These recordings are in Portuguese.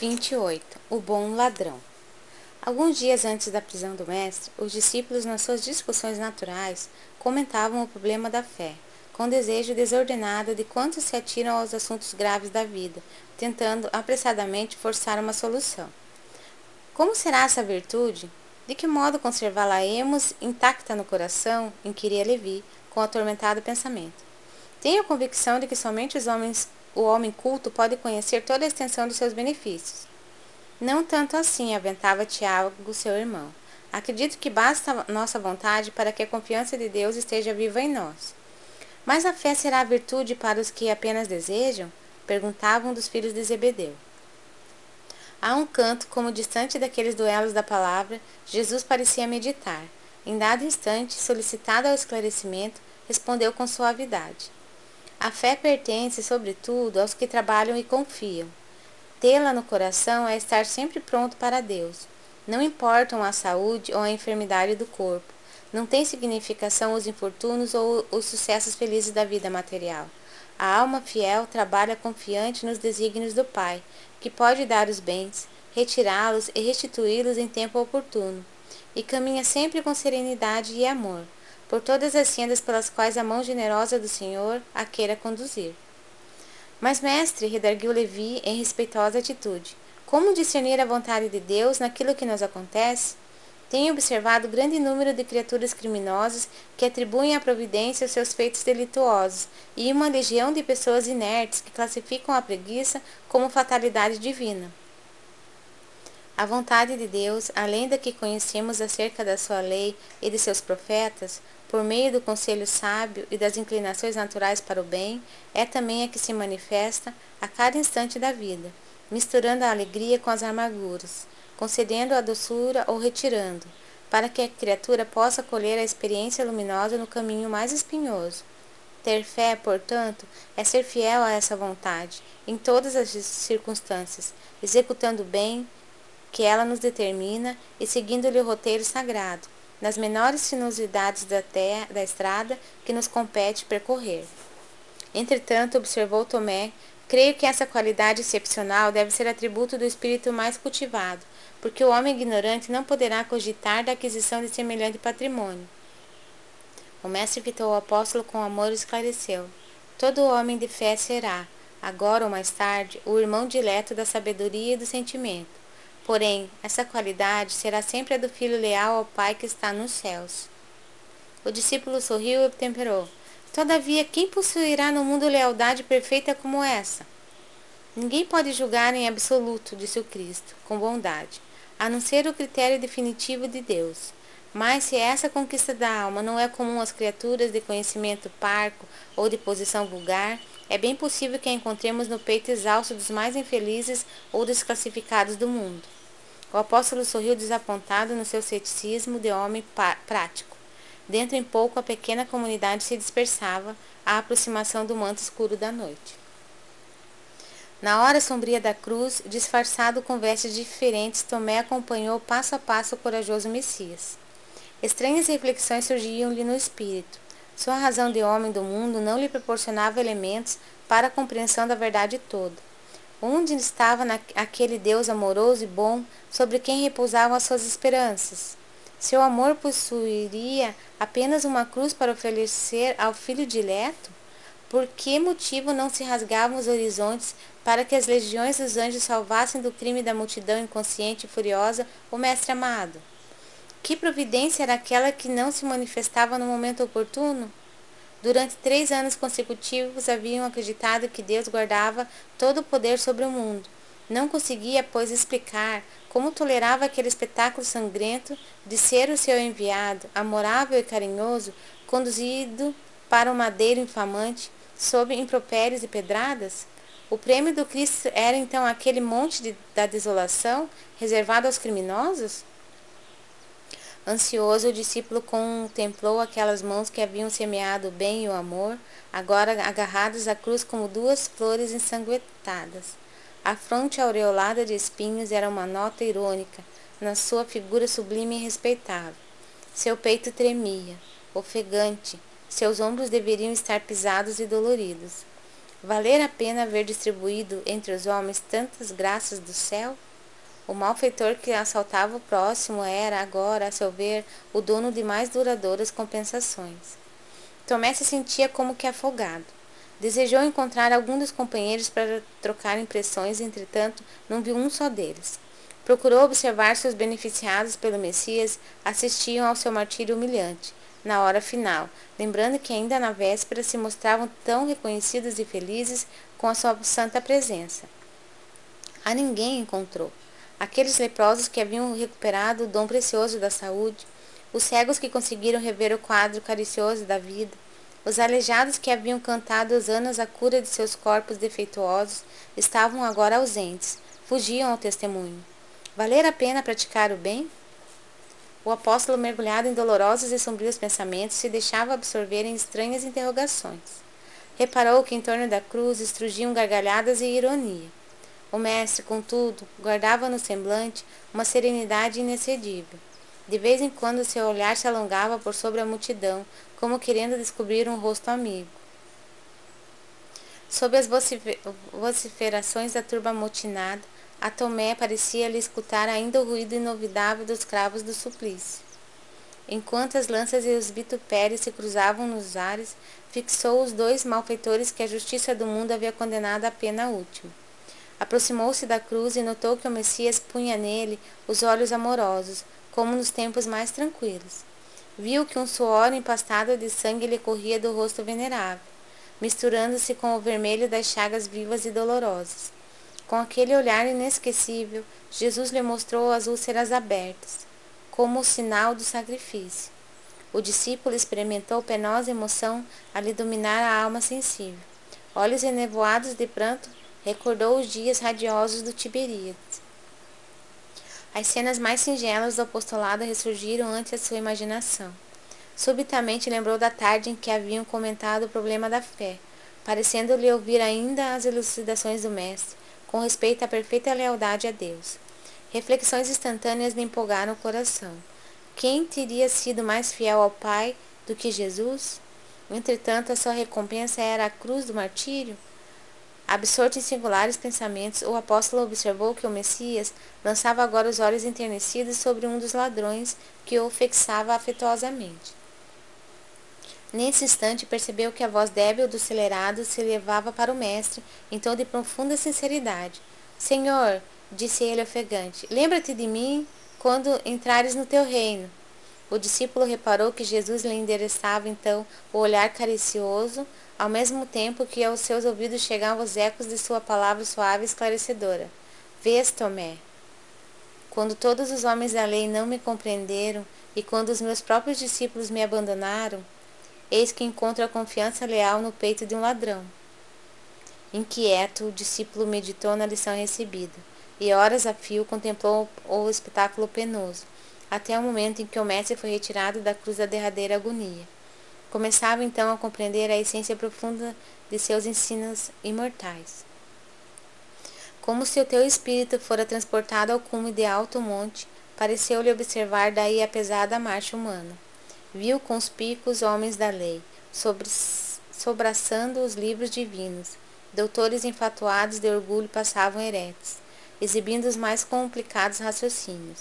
28. O bom ladrão. Alguns dias antes da prisão do mestre, os discípulos, nas suas discussões naturais, comentavam o problema da fé, com desejo desordenado de quantos se atiram aos assuntos graves da vida, tentando apressadamente forçar uma solução. Como será essa virtude? De que modo conservá-la-emos intacta no coração? inquiria Levi, com atormentado pensamento. Tenho a convicção de que somente os homens o homem culto pode conhecer toda a extensão dos seus benefícios. Não tanto assim, aventava Tiago, seu irmão. Acredito que basta nossa vontade para que a confiança de Deus esteja viva em nós. Mas a fé será a virtude para os que apenas desejam? Perguntavam um dos filhos de Zebedeu. A um canto, como distante daqueles duelos da palavra, Jesus parecia meditar. Em dado instante, solicitado ao esclarecimento, respondeu com suavidade. A fé pertence, sobretudo, aos que trabalham e confiam. Tê-la no coração é estar sempre pronto para Deus. Não importam a saúde ou a enfermidade do corpo. Não tem significação os infortúnios ou os sucessos felizes da vida material. A alma fiel trabalha confiante nos desígnios do Pai, que pode dar os bens, retirá-los e restituí-los em tempo oportuno, e caminha sempre com serenidade e amor por todas as sendas pelas quais a mão generosa do Senhor a queira conduzir. Mas, mestre, redarguiu Levi em respeitosa atitude, como discernir a vontade de Deus naquilo que nos acontece? Tenho observado grande número de criaturas criminosas que atribuem à providência os seus feitos delituosos, e uma legião de pessoas inertes que classificam a preguiça como fatalidade divina. A vontade de Deus, além da que conhecemos acerca da sua lei e de seus profetas, por meio do conselho sábio e das inclinações naturais para o bem, é também a que se manifesta a cada instante da vida, misturando a alegria com as amarguras, concedendo a doçura ou retirando, para que a criatura possa colher a experiência luminosa no caminho mais espinhoso. Ter fé, portanto, é ser fiel a essa vontade, em todas as circunstâncias, executando bem que ela nos determina e seguindo-lhe o roteiro sagrado, nas menores sinuosidades da, terra, da estrada que nos compete percorrer. Entretanto, observou Tomé, creio que essa qualidade excepcional deve ser atributo do espírito mais cultivado, porque o homem ignorante não poderá cogitar da aquisição de semelhante patrimônio. O mestre fitou o apóstolo com amor e esclareceu: Todo homem de fé será, agora ou mais tarde, o irmão dileto da sabedoria e do sentimento Porém, essa qualidade será sempre a do filho leal ao Pai que está nos céus. O discípulo sorriu e temperou. Todavia, quem possuirá no mundo lealdade perfeita como essa? Ninguém pode julgar em absoluto, disse o Cristo, com bondade, a não ser o critério definitivo de Deus. Mas se essa conquista da alma não é comum às criaturas de conhecimento parco ou de posição vulgar, é bem possível que a encontremos no peito exausto dos mais infelizes ou desclassificados do mundo. O apóstolo sorriu desapontado no seu ceticismo de homem prático. Dentro em pouco a pequena comunidade se dispersava à aproximação do manto escuro da noite. Na hora sombria da cruz, disfarçado com vestes diferentes, Tomé acompanhou passo a passo o corajoso Messias. Estranhas reflexões surgiam-lhe no espírito. Sua razão de homem do mundo não lhe proporcionava elementos para a compreensão da verdade toda. Onde estava aquele Deus amoroso e bom sobre quem repousavam as suas esperanças? Seu amor possuiria apenas uma cruz para oferecer ao filho dileto? Por que motivo não se rasgavam os horizontes para que as legiões dos anjos salvassem do crime da multidão inconsciente e furiosa o Mestre amado? Que providência era aquela que não se manifestava no momento oportuno? Durante três anos consecutivos haviam acreditado que Deus guardava todo o poder sobre o mundo. Não conseguia, pois, explicar como tolerava aquele espetáculo sangrento de ser o seu enviado, amorável e carinhoso, conduzido para o um madeiro infamante, sob impropérios e pedradas? O prêmio do Cristo era então aquele monte de, da desolação reservado aos criminosos? Ansioso, o discípulo contemplou aquelas mãos que haviam semeado o bem e o amor, agora agarradas à cruz como duas flores ensanguentadas. A fronte aureolada de espinhos era uma nota irônica na sua figura sublime e respeitável. Seu peito tremia, ofegante, seus ombros deveriam estar pisados e doloridos. valer a pena haver distribuído entre os homens tantas graças do céu? O malfeitor que assaltava o próximo era, agora, a seu ver, o dono de mais duradouras compensações. Tomé se sentia como que afogado. Desejou encontrar algum dos companheiros para trocar impressões, entretanto, não viu um só deles. Procurou observar se os beneficiados pelo Messias assistiam ao seu martírio humilhante, na hora final, lembrando que ainda na véspera se mostravam tão reconhecidos e felizes com a sua santa presença. A ninguém encontrou. Aqueles leprosos que haviam recuperado o dom precioso da saúde, os cegos que conseguiram rever o quadro caricioso da vida, os aleijados que haviam cantado os anos a cura de seus corpos defeituosos, estavam agora ausentes, fugiam ao testemunho. Valer a pena praticar o bem? O apóstolo, mergulhado em dolorosos e sombrios pensamentos, se deixava absorver em estranhas interrogações. Reparou que em torno da cruz estrugiam gargalhadas e ironia. O mestre, contudo, guardava no semblante uma serenidade inexcedível. De vez em quando seu olhar se alongava por sobre a multidão, como querendo descobrir um rosto amigo. Sob as vociferações da turba amotinada, a Tomé parecia-lhe escutar ainda o ruído inovidável dos cravos do suplício. Enquanto as lanças e os vitupérios se cruzavam nos ares, fixou os dois malfeitores que a justiça do mundo havia condenado à pena última. Aproximou-se da cruz e notou que o Messias punha nele os olhos amorosos, como nos tempos mais tranquilos. Viu que um suor empastado de sangue lhe corria do rosto venerável, misturando-se com o vermelho das chagas vivas e dolorosas. Com aquele olhar inesquecível, Jesus lhe mostrou as úlceras abertas, como o sinal do sacrifício. O discípulo experimentou penosa emoção a lhe dominar a alma sensível. Olhos enevoados de pranto, recordou os dias radiosos do Tiberíades. As cenas mais singelas do apostolado ressurgiram ante a sua imaginação. Subitamente lembrou da tarde em que haviam comentado o problema da fé, parecendo-lhe ouvir ainda as elucidações do Mestre, com respeito à perfeita lealdade a Deus. Reflexões instantâneas lhe empolgaram o coração. Quem teria sido mais fiel ao Pai do que Jesus? Entretanto, a sua recompensa era a cruz do martírio? Absorto em singulares pensamentos, o apóstolo observou que o Messias lançava agora os olhos enternecidos sobre um dos ladrões que o fixava afetuosamente. Nesse instante percebeu que a voz débil do celerado se levava para o mestre em tom de profunda sinceridade. Senhor, disse ele ofegante, lembra-te de mim quando entrares no teu reino. O discípulo reparou que Jesus lhe endereçava então o olhar caricioso, ao mesmo tempo que aos seus ouvidos chegavam os ecos de sua palavra suave e esclarecedora. Vês, Tomé, quando todos os homens da lei não me compreenderam e quando os meus próprios discípulos me abandonaram, eis que encontro a confiança leal no peito de um ladrão. Inquieto, o discípulo meditou na lição recebida, e horas a fio contemplou o espetáculo penoso, até o momento em que o mestre foi retirado da cruz da derradeira agonia. Começava então a compreender a essência profunda de seus ensinos imortais. Como se o teu espírito fora transportado ao cume de alto monte, pareceu-lhe observar daí a pesada marcha humana viu com os picos homens da lei, sobre, sobraçando os livros divinos. Doutores enfatuados de orgulho passavam eretos, exibindo os mais complicados raciocínios.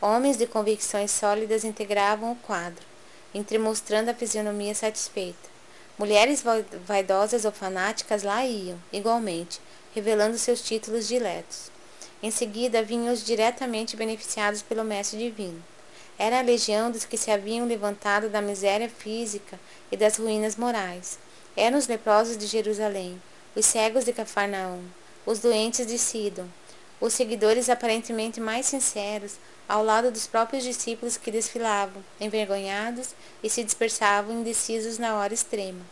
Homens de convicções sólidas integravam o quadro, entremostrando a fisionomia satisfeita. Mulheres vaidosas ou fanáticas lá iam, igualmente, revelando seus títulos diletos. Em seguida vinham os diretamente beneficiados pelo Mestre Divino. Era a legião dos que se haviam levantado da miséria física e das ruínas morais. Eram os leprosos de Jerusalém, os cegos de Cafarnaum, os doentes de Sidon, os seguidores aparentemente mais sinceros, ao lado dos próprios discípulos que desfilavam, envergonhados e se dispersavam indecisos na hora extrema.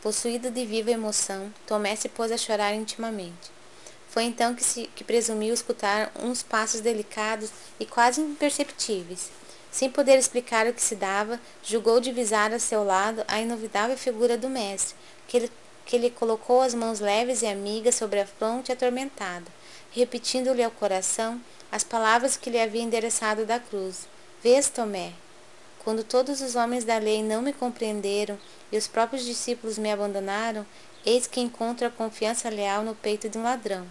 Possuído de viva emoção, Tomé se pôs a chorar intimamente. Foi então que, se, que presumiu escutar uns passos delicados e quase imperceptíveis. Sem poder explicar o que se dava, julgou divisar a seu lado a inovidável figura do mestre, que, ele, que lhe colocou as mãos leves e amigas sobre a fronte atormentada, repetindo-lhe ao coração as palavras que lhe havia endereçado da cruz. Vês, Tomé, quando todos os homens da lei não me compreenderam e os próprios discípulos me abandonaram, Eis que encontro a confiança leal no peito de um ladrão.